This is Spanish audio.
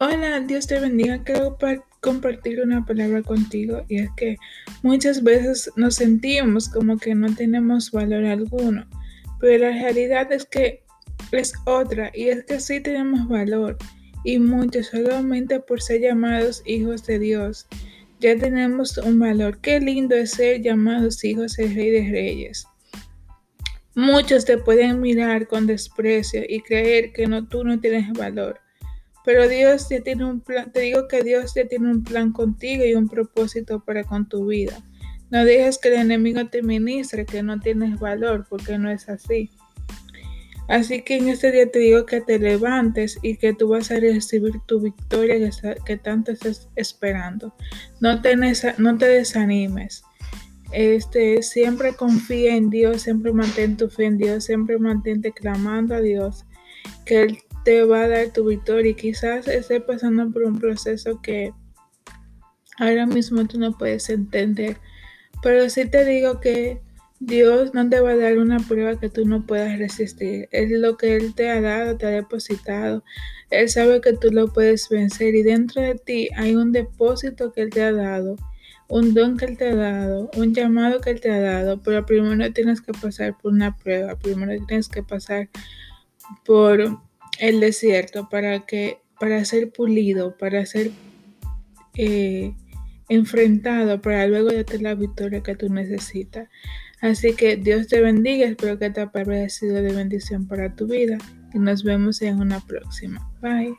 Hola, Dios te bendiga. Quiero compartir una palabra contigo y es que muchas veces nos sentimos como que no tenemos valor alguno, pero la realidad es que es otra y es que sí tenemos valor y mucho solamente por ser llamados hijos de Dios. Ya tenemos un valor. Qué lindo es ser llamados hijos del Rey de Reyes. Muchos te pueden mirar con desprecio y creer que no, tú no tienes valor. Pero Dios ya tiene un plan, te digo que Dios ya tiene un plan contigo y un propósito para con tu vida. No dejes que el enemigo te ministre que no tienes valor, porque no es así. Así que en este día te digo que te levantes y que tú vas a recibir tu victoria que, tanto estás esperando. No te, no te desanimes. Este, siempre confía en Dios, siempre mantén tu fe en Dios, siempre mantente clamando a Dios, que Él te va a dar tu victoria. Y quizás estés pasando por un proceso que ahora mismo tú no puedes entender, pero sí te digo que Dios no te va a dar una prueba que tú no puedas resistir. Es lo que Él te ha dado, te ha depositado. Él sabe que tú lo puedes vencer y dentro de ti hay un depósito que Él te ha dado, un don que Él te ha dado, un llamado que Él te ha dado, pero primero tienes que pasar por una prueba, primero tienes que pasar por el desierto para que para ser pulido, para ser eh, enfrentado, para luego darte la victoria que tú necesitas. Así que Dios te bendiga, espero que esta palabra haya sido de bendición para tu vida y nos vemos en una próxima. Bye.